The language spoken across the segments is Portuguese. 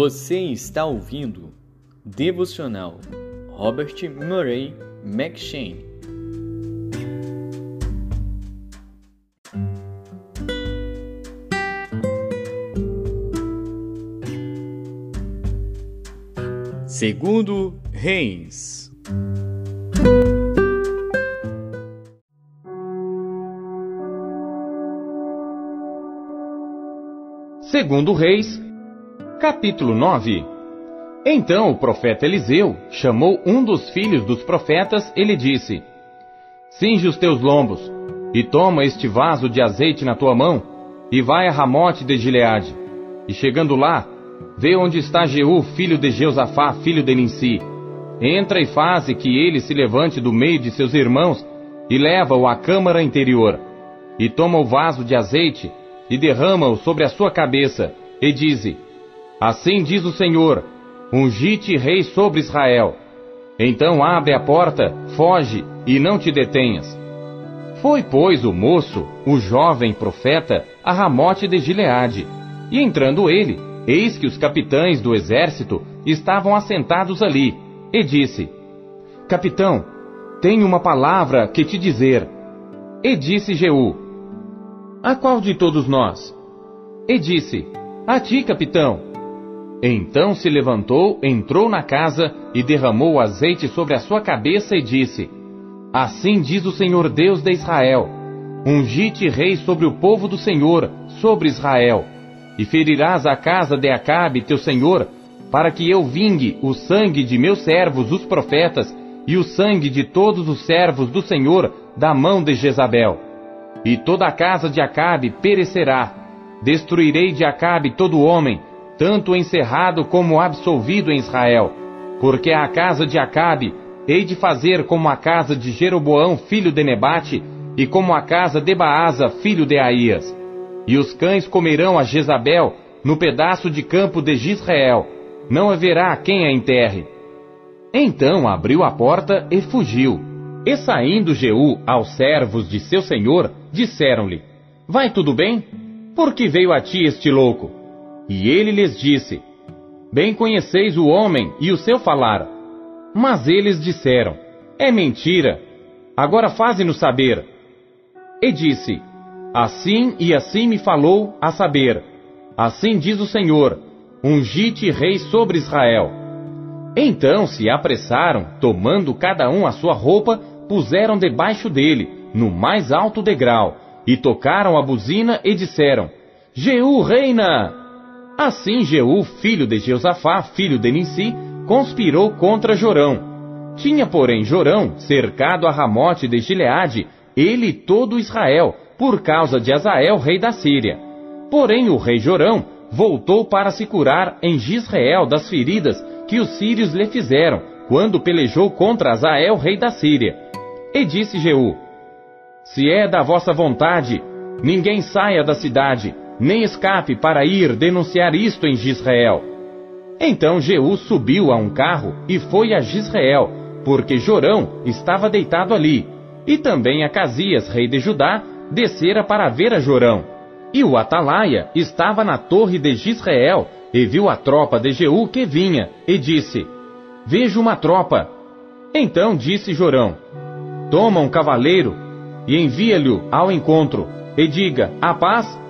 Você está ouvindo Devocional Robert Murray McShane. Segundo Reis. Segundo Reis, capítulo 9. Então o profeta Eliseu chamou um dos filhos dos profetas e lhe disse: Cinge os teus lombos, e toma este vaso de azeite na tua mão, e vai a Ramote de Gileade. E chegando lá, vê onde está Jeú, filho de Jeosafá, filho de Ninsi. Entra e faze que ele se levante do meio de seus irmãos e leva-o à câmara interior. E toma o vaso de azeite e derrama-o sobre a sua cabeça, e dize: Assim diz o Senhor: Ungite rei sobre Israel. Então abre a porta, foge e não te detenhas. Foi, pois, o moço, o jovem profeta, a Ramote de Gileade. E entrando ele, eis que os capitães do exército estavam assentados ali, e disse: Capitão, tenho uma palavra que te dizer. E disse Jeú: a qual de todos nós? E disse: A ti, capitão. Então se levantou, entrou na casa e derramou azeite sobre a sua cabeça e disse: Assim diz o Senhor Deus de Israel: Ungite rei sobre o povo do Senhor, sobre Israel, e ferirás a casa de Acabe, teu senhor, para que eu vingue o sangue de meus servos, os profetas, e o sangue de todos os servos do Senhor da mão de Jezabel e toda a casa de Acabe perecerá. Destruirei de Acabe todo homem, tanto encerrado como absolvido em Israel. Porque a casa de Acabe hei de fazer como a casa de Jeroboão, filho de Nebate, e como a casa de Baasa, filho de Aías. E os cães comerão a Jezabel no pedaço de campo de Israel. Não haverá quem a enterre. Então abriu a porta e fugiu. E saindo Jeú aos servos de seu senhor, disseram-lhe: Vai tudo bem? Por que veio a ti este louco? E ele lhes disse: Bem conheceis o homem e o seu falar. Mas eles disseram: É mentira. Agora faze-nos saber. E disse: Assim e assim me falou, a saber: Assim diz o Senhor: Ungite rei sobre Israel. Então se apressaram, tomando cada um a sua roupa, puseram debaixo dele, no mais alto degrau, e tocaram a buzina e disseram: Jeú reina! Assim Jeú, filho de Jeosafá, filho de Nissi, conspirou contra Jorão. Tinha, porém, Jorão cercado a Ramote de Gileade, ele e todo Israel, por causa de Azael, rei da Síria. Porém, o rei Jorão voltou para se curar em Gisrael das feridas que os sírios lhe fizeram, quando pelejou contra Azael, rei da Síria. E disse Jeú: se é da vossa vontade, ninguém saia da cidade, nem escape para ir denunciar isto em Gisrael. Então Jeú subiu a um carro e foi a Gisrael, porque Jorão estava deitado ali, e também Acasias, rei de Judá, descera para ver a Jorão. E o Atalaia estava na torre de Gisrael, e viu a tropa de Jeú que vinha, e disse: Vejo uma tropa. Então disse Jorão: Toma um cavaleiro e envia-lhe ao encontro, e diga: A paz.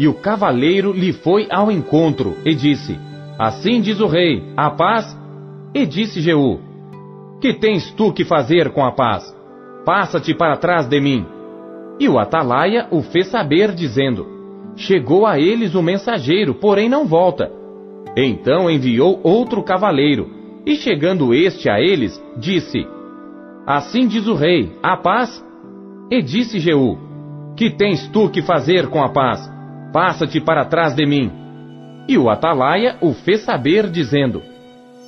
E o cavaleiro lhe foi ao encontro, e disse: Assim diz o rei: A paz. E disse Jeú: Que tens tu que fazer com a paz? Passa-te para trás de mim. E o atalaia o fez saber, dizendo: Chegou a eles o mensageiro, porém não volta. Então enviou outro cavaleiro, e chegando este a eles, disse: Assim diz o rei: A paz. E disse Jeú: Que tens tu que fazer com a paz? Passa-te para trás de mim. E o atalaia o fez saber, dizendo: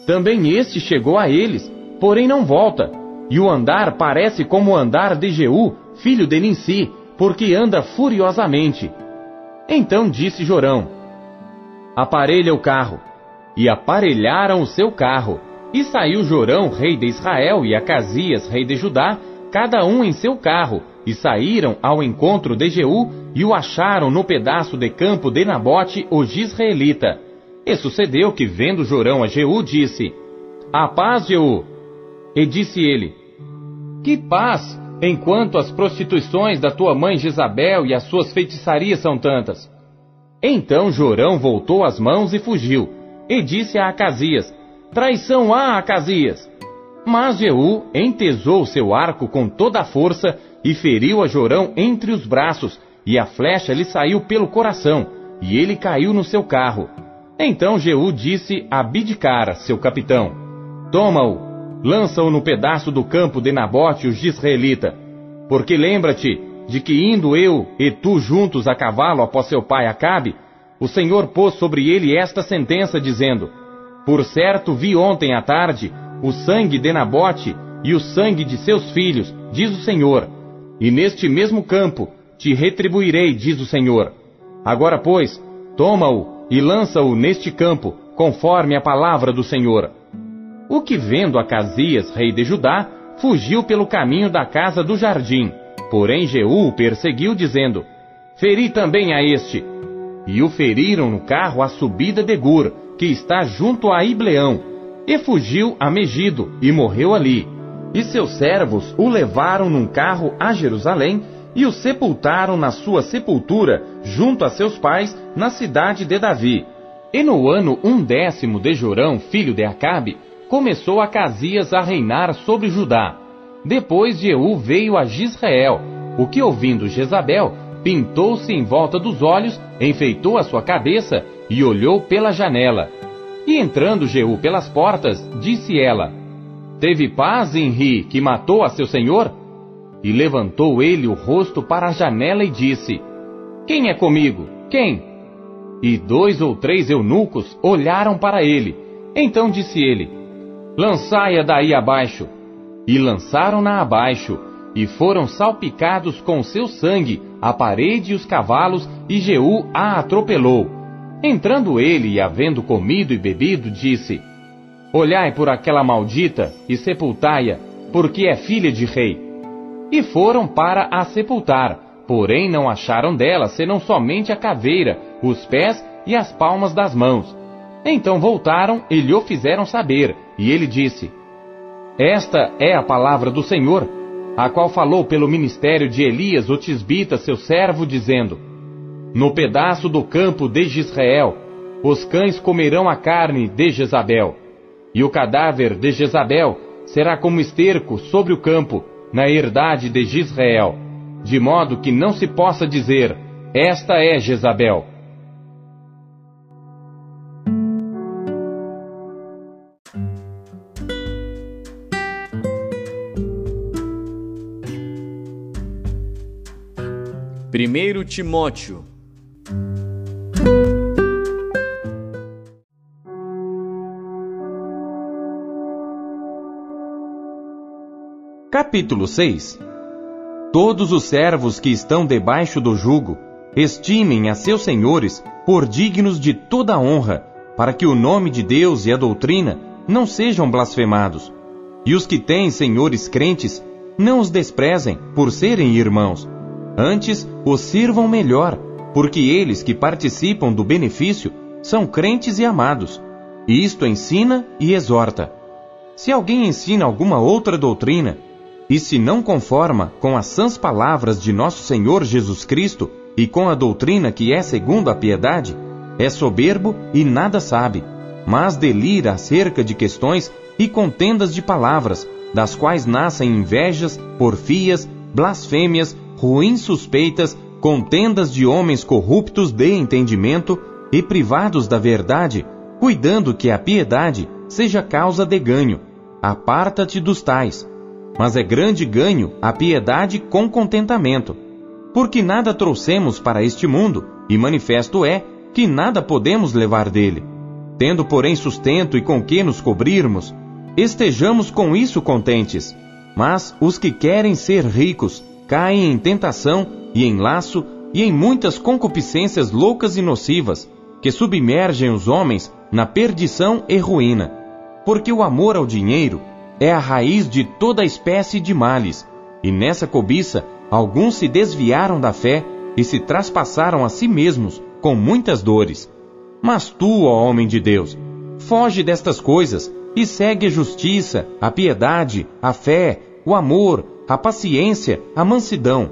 Também este chegou a eles, porém não volta. E o andar parece como o andar de Jeú, filho de Ninsi, porque anda furiosamente. Então disse Jorão: Aparelha o carro. E aparelharam o seu carro. E saiu Jorão, rei de Israel, e Acasias, rei de Judá, cada um em seu carro, e saíram ao encontro de Jeú e o acharam no pedaço de campo de Nabote, o Gisraelita. E sucedeu que, vendo Jorão a Jeú, disse: A paz, Jeú. E disse ele: Que paz, enquanto as prostituições da tua mãe Jezabel e as suas feitiçarias são tantas. Então Jorão voltou as mãos e fugiu, e disse a Acasias: Traição há, Acasias! Mas Jeú entesou seu arco com toda a força e feriu a Jorão entre os braços, e a flecha lhe saiu pelo coração, e ele caiu no seu carro. Então Jeú disse a Bidcara, seu capitão: Toma-o, lança-o no pedaço do campo de Nabote, o Gisraelita. Porque lembra-te de que indo eu e tu juntos a cavalo após seu pai Acabe, o Senhor pôs sobre ele esta sentença, dizendo: Por certo vi ontem à tarde o sangue de Nabote e o sangue de seus filhos, diz o Senhor, e neste mesmo campo te retribuirei, diz o Senhor. Agora, pois, toma-o e lança-o neste campo, conforme a palavra do Senhor. O que vendo Acasias, rei de Judá, fugiu pelo caminho da casa do jardim. Porém Jeú o perseguiu, dizendo: Feri também a este. E o feriram no carro à subida de Gur, que está junto a Ibleão, e fugiu a Megido, e morreu ali. E seus servos o levaram num carro a Jerusalém, e o sepultaram na sua sepultura, junto a seus pais, na cidade de Davi. E no ano undécimo de Jorão, filho de Acabe, começou Acasias a reinar sobre Judá. Depois Jeú veio a Gisrael, o que ouvindo Jezabel, pintou-se em volta dos olhos, enfeitou a sua cabeça e olhou pela janela. E entrando Jeú pelas portas, disse ela: Teve paz em Ri, que matou a seu senhor? E levantou ele o rosto para a janela e disse: Quem é comigo? Quem? E dois ou três eunucos olharam para ele. Então disse ele: Lançai-a daí abaixo. E lançaram-na abaixo, e foram salpicados com seu sangue a parede e os cavalos, e Jeú a atropelou. Entrando ele e havendo comido e bebido, disse: Olhai por aquela maldita e sepultai-a, porque é filha de rei. E foram para a sepultar, porém não acharam dela senão somente a caveira, os pés e as palmas das mãos. Então voltaram e lhe o fizeram saber, e ele disse: Esta é a palavra do Senhor, a qual falou pelo ministério de Elias, o tisbita, seu servo, dizendo: no pedaço do campo de Israel, os cães comerão a carne de Jezabel, e o cadáver de Jezabel será como esterco sobre o campo, na herdade de Israel, de modo que não se possa dizer: Esta é Jezabel. Primeiro Timóteo Capítulo 6 Todos os servos que estão debaixo do jugo estimem a seus senhores por dignos de toda honra, para que o nome de Deus e a doutrina não sejam blasfemados. E os que têm senhores crentes, não os desprezem por serem irmãos. Antes, os sirvam melhor, porque eles que participam do benefício são crentes e amados. E isto ensina e exorta. Se alguém ensina alguma outra doutrina, e se não conforma com as sãs palavras de nosso Senhor Jesus Cristo e com a doutrina que é segundo a piedade, é soberbo e nada sabe, mas delira acerca de questões e contendas de palavras, das quais nascem invejas, porfias, blasfêmias, ruins suspeitas, contendas de homens corruptos de entendimento e privados da verdade, cuidando que a piedade seja causa de ganho. Aparta-te dos tais mas é grande ganho a piedade com contentamento. Porque nada trouxemos para este mundo, e manifesto é que nada podemos levar dele. Tendo, porém, sustento e com que nos cobrirmos, estejamos com isso contentes. Mas os que querem ser ricos caem em tentação e em laço e em muitas concupiscências loucas e nocivas, que submergem os homens na perdição e ruína. Porque o amor ao dinheiro é a raiz de toda espécie de males, e nessa cobiça alguns se desviaram da fé e se traspassaram a si mesmos com muitas dores. Mas tu, ó homem de Deus, foge destas coisas e segue a justiça, a piedade, a fé, o amor, a paciência, a mansidão.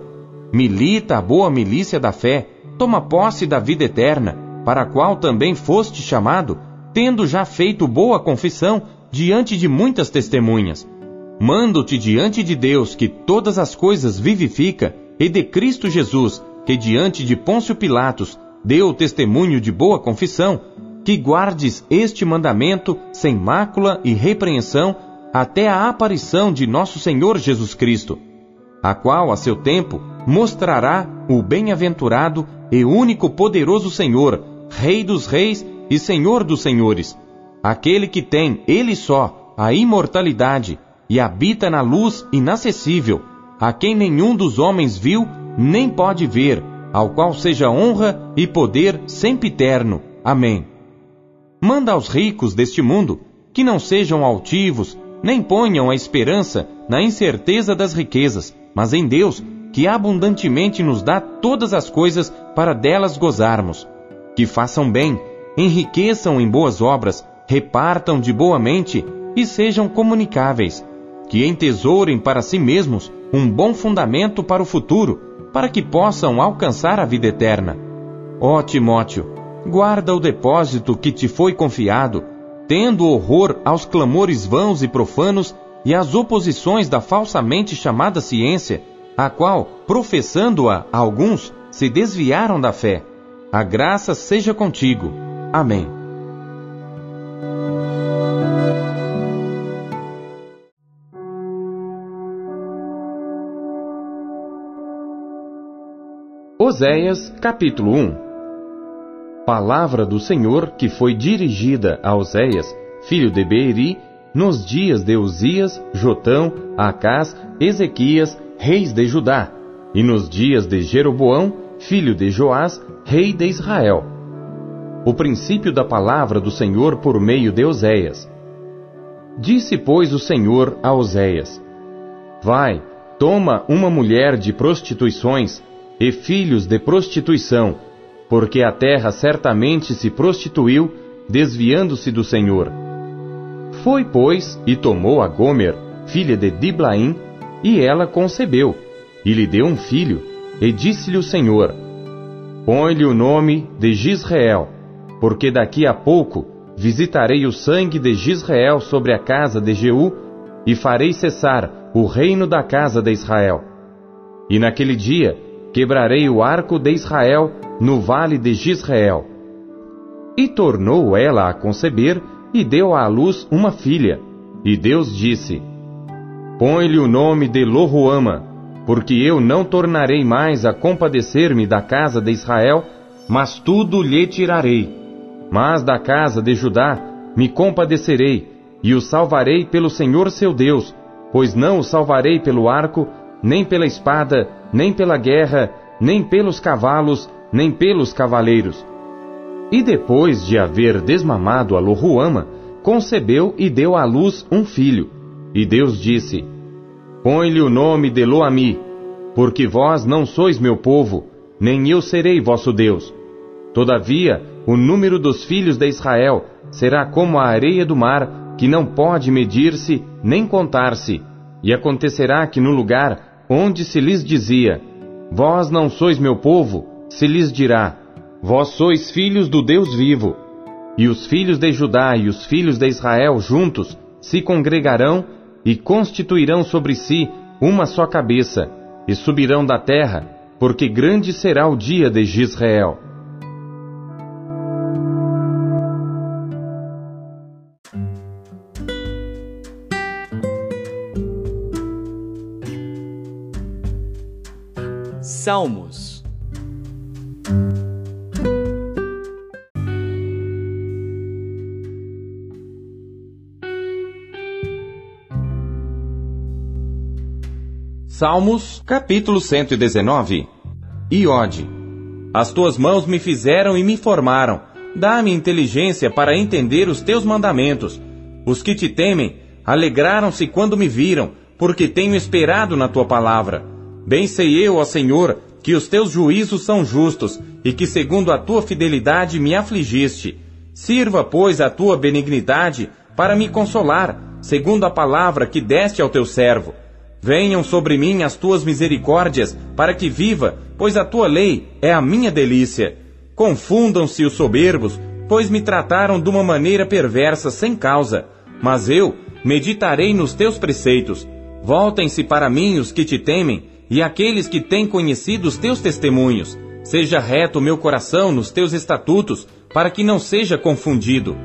Milita a boa milícia da fé, toma posse da vida eterna, para a qual também foste chamado, tendo já feito boa confissão diante de muitas testemunhas. Mando-te diante de Deus que todas as coisas vivifica, e de Cristo Jesus, que diante de Pôncio Pilatos deu testemunho de boa confissão, que guardes este mandamento sem mácula e repreensão até a aparição de nosso Senhor Jesus Cristo, a qual, a seu tempo, mostrará o bem-aventurado e único poderoso Senhor, Rei dos Reis e Senhor dos Senhores, aquele que tem, ele só, a imortalidade e habita na luz inacessível, a quem nenhum dos homens viu nem pode ver, ao qual seja honra e poder sempiterno. Amém. Manda aos ricos deste mundo que não sejam altivos, nem ponham a esperança na incerteza das riquezas, mas em Deus, que abundantemente nos dá todas as coisas para delas gozarmos. Que façam bem, enriqueçam em boas obras, repartam de boa mente e sejam comunicáveis. Que entesourem para si mesmos um bom fundamento para o futuro, para que possam alcançar a vida eterna. Ó Timóteo, guarda o depósito que te foi confiado, tendo horror aos clamores vãos e profanos e às oposições da falsamente chamada ciência, a qual, professando-a alguns, se desviaram da fé. A graça seja contigo. Amém. Oséias capítulo 1 palavra do Senhor que foi dirigida a Oséias, filho de Beeri, nos dias de Uzias, Jotão, Acás, Ezequias, reis de Judá, e nos dias de Jeroboão, filho de Joás, rei de Israel. O princípio da palavra do Senhor por meio de Oséias. Disse, pois, o Senhor a Oséias: Vai, toma uma mulher de prostituições e filhos de prostituição, porque a terra certamente se prostituiu, desviando-se do Senhor. Foi, pois, e tomou a Gomer, filha de Diblaim, e ela concebeu, e lhe deu um filho, e disse-lhe o Senhor: Põe-lhe o nome de Gisrael, porque daqui a pouco visitarei o sangue de Gisrael sobre a casa de Jeú, e farei cessar o reino da casa de Israel. E naquele dia quebrarei o arco de Israel no vale de Gisrael. E tornou ela a conceber e deu à luz uma filha. E Deus disse: Põe-lhe o nome de Lohuama, porque eu não tornarei mais a compadecer-me da casa de Israel, mas tudo lhe tirarei. Mas da casa de Judá me compadecerei, e o salvarei pelo Senhor seu Deus, pois não o salvarei pelo arco, nem pela espada, nem pela guerra, nem pelos cavalos, nem pelos cavaleiros. E depois de haver desmamado a Lohuama, concebeu e deu à luz um filho. E Deus disse: Põe-lhe o nome de Loami, porque vós não sois meu povo, nem eu serei vosso Deus. Todavia, o número dos filhos de Israel será como a areia do mar, que não pode medir-se nem contar-se. E acontecerá que no lugar onde se lhes dizia: Vós não sois meu povo, se lhes dirá: Vós sois filhos do Deus vivo. E os filhos de Judá e os filhos de Israel juntos se congregarão e constituirão sobre si uma só cabeça, e subirão da terra, porque grande será o dia de Israel. Salmos Salmos, capítulo 119. Iode. As tuas mãos me fizeram e me formaram. Dá-me inteligência para entender os teus mandamentos. Os que te temem alegraram-se quando me viram, porque tenho esperado na tua palavra. Bem sei eu, ó Senhor, que os teus juízos são justos e que segundo a tua fidelidade me afligiste. Sirva, pois, a tua benignidade para me consolar, segundo a palavra que deste ao teu servo. Venham sobre mim as tuas misericórdias, para que viva, pois a tua lei é a minha delícia. Confundam-se os soberbos, pois me trataram de uma maneira perversa sem causa. Mas eu meditarei nos teus preceitos. Voltem-se para mim os que te temem, e aqueles que têm conhecido os teus testemunhos. Seja reto o meu coração nos teus estatutos, para que não seja confundido.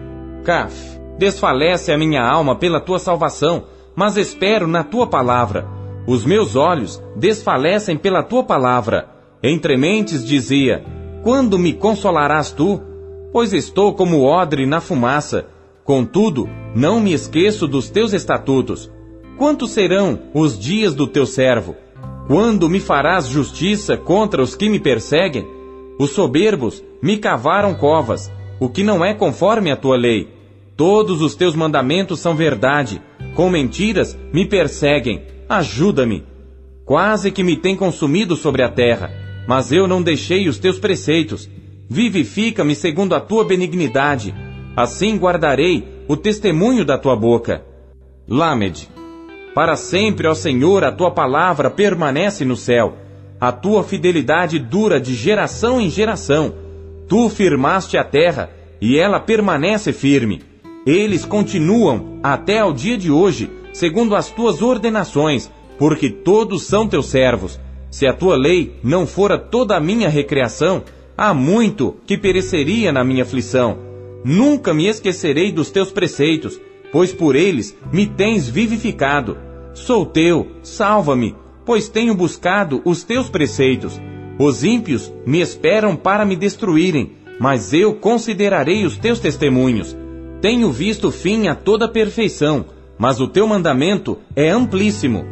Caf, desfalece a minha alma pela tua salvação, mas espero na tua palavra. Os meus olhos desfalecem pela tua palavra. Entre mentes dizia: Quando me consolarás tu? Pois estou como odre na fumaça. Contudo, não me esqueço dos teus estatutos. Quantos serão os dias do teu servo? Quando me farás justiça contra os que me perseguem? Os soberbos me cavaram covas, o que não é conforme a tua lei. Todos os teus mandamentos são verdade. Com mentiras me perseguem. Ajuda-me. Quase que me tem consumido sobre a terra, mas eu não deixei os teus preceitos. Vivifica-me segundo a tua benignidade. Assim guardarei o testemunho da tua boca. Lamed. Para sempre, ó Senhor, a tua palavra permanece no céu. A tua fidelidade dura de geração em geração. Tu firmaste a terra, e ela permanece firme. Eles continuam até ao dia de hoje, segundo as tuas ordenações, porque todos são teus servos. Se a tua lei não fora toda a minha recreação, há muito que pereceria na minha aflição. Nunca me esquecerei dos teus preceitos, pois por eles me tens vivificado. Sou teu, salva-me, pois tenho buscado os teus preceitos. Os ímpios me esperam para me destruírem, mas eu considerarei os teus testemunhos. Tenho visto fim a toda perfeição, mas o teu mandamento é amplíssimo.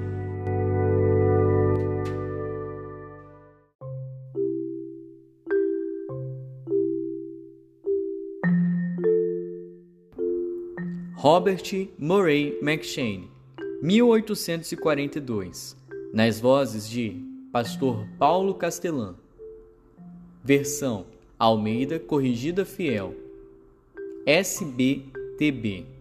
Robert Murray McShane 1842, nas vozes de Pastor Paulo Castelã. Versão Almeida Corrigida Fiel. SBTB